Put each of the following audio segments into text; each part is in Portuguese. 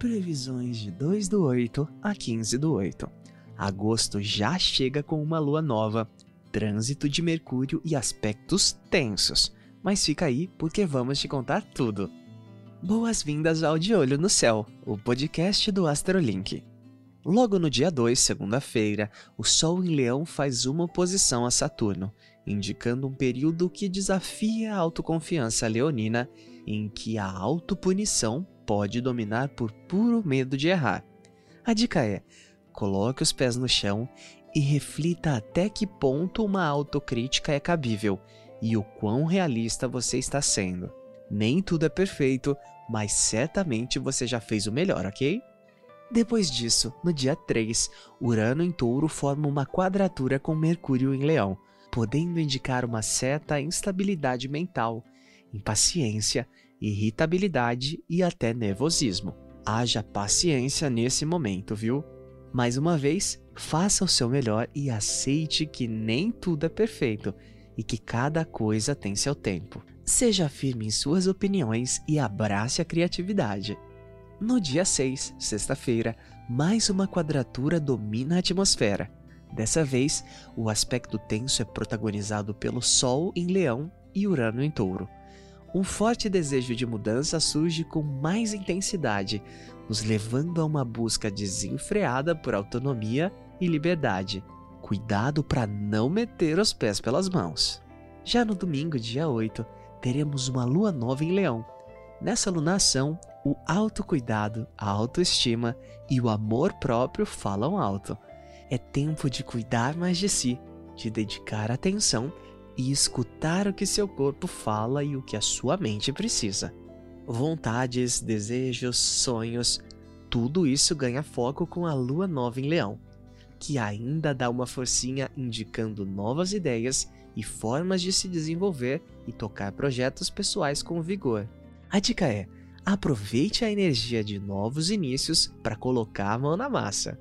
Previsões de 2 do 8 a 15 do 8. Agosto já chega com uma lua nova, trânsito de Mercúrio e aspectos tensos. Mas fica aí porque vamos te contar tudo. Boas-vindas ao De Olho no Céu, o podcast do Astrolink. Logo no dia 2, segunda-feira, o Sol em Leão faz uma oposição a Saturno, indicando um período que desafia a autoconfiança leonina, em que a autopunição pode dominar por puro medo de errar. A dica é: coloque os pés no chão e reflita até que ponto uma autocrítica é cabível e o quão realista você está sendo. Nem tudo é perfeito, mas certamente você já fez o melhor, ok? Depois disso, no dia 3, Urano em Touro forma uma quadratura com Mercúrio em Leão, podendo indicar uma certa instabilidade mental, impaciência irritabilidade e até nervosismo. Haja paciência nesse momento, viu? Mais uma vez, faça o seu melhor e aceite que nem tudo é perfeito e que cada coisa tem seu tempo. Seja firme em suas opiniões e abrace a criatividade. No dia 6, sexta-feira, mais uma quadratura domina a atmosfera. Dessa vez, o aspecto tenso é protagonizado pelo Sol em Leão e Urano em Touro um forte desejo de mudança surge com mais intensidade, nos levando a uma busca desenfreada por autonomia e liberdade. Cuidado para não meter os pés pelas mãos. Já no domingo, dia 8, teremos uma lua nova em Leão. Nessa lunação, o autocuidado, a autoestima e o amor próprio falam alto. É tempo de cuidar mais de si, de dedicar atenção e escutar o que seu corpo fala e o que a sua mente precisa. Vontades, desejos, sonhos, tudo isso ganha foco com a lua nova em Leão, que ainda dá uma forcinha indicando novas ideias e formas de se desenvolver e tocar projetos pessoais com vigor. A dica é: aproveite a energia de novos inícios para colocar a mão na massa.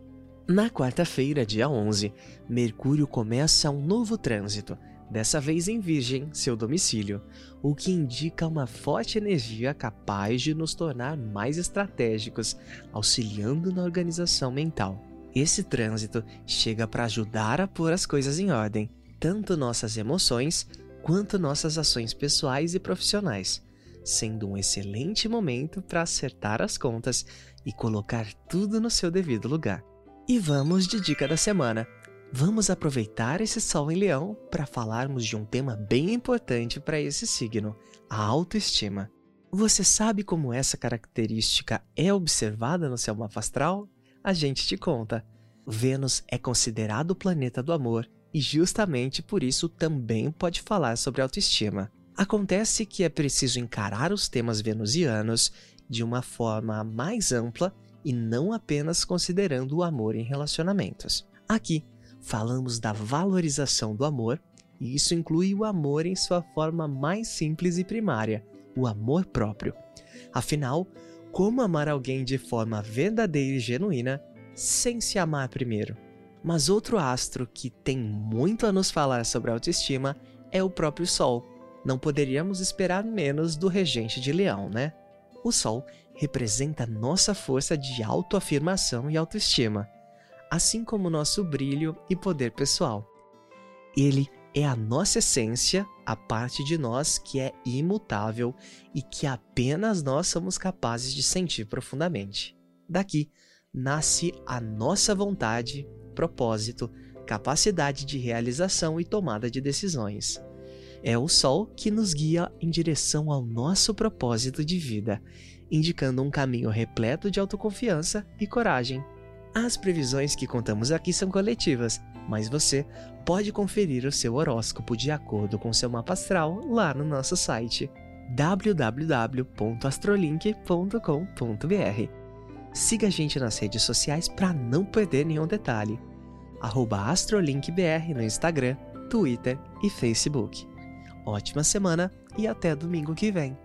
Na quarta-feira, dia 11, Mercúrio começa um novo trânsito dessa vez em Virgem, seu domicílio, o que indica uma forte energia capaz de nos tornar mais estratégicos, auxiliando na organização mental. Esse trânsito chega para ajudar a pôr as coisas em ordem, tanto nossas emoções quanto nossas ações pessoais e profissionais, sendo um excelente momento para acertar as contas e colocar tudo no seu devido lugar. E vamos de dica da semana. Vamos aproveitar esse Sol em Leão para falarmos de um tema bem importante para esse signo: a autoestima. Você sabe como essa característica é observada no seu mapa astral? A gente te conta. Vênus é considerado o planeta do amor e, justamente por isso, também pode falar sobre autoestima. Acontece que é preciso encarar os temas venusianos de uma forma mais ampla e não apenas considerando o amor em relacionamentos. Aqui, falamos da valorização do amor, e isso inclui o amor em sua forma mais simples e primária, o amor próprio. Afinal, como amar alguém de forma verdadeira e genuína sem se amar primeiro? Mas outro astro que tem muito a nos falar sobre autoestima é o próprio Sol. Não poderíamos esperar menos do regente de Leão, né? O Sol representa nossa força de autoafirmação e autoestima assim como nosso brilho e poder pessoal. Ele é a nossa essência, a parte de nós que é imutável e que apenas nós somos capazes de sentir profundamente. Daqui nasce a nossa vontade, propósito, capacidade de realização e tomada de decisões. É o Sol que nos guia em direção ao nosso propósito de vida, indicando um caminho repleto de autoconfiança e coragem. As previsões que contamos aqui são coletivas, mas você pode conferir o seu horóscopo de acordo com seu mapa astral lá no nosso site www.astrolink.com.br. Siga a gente nas redes sociais para não perder nenhum detalhe. AstroLinkBR no Instagram, Twitter e Facebook. Ótima semana e até domingo que vem.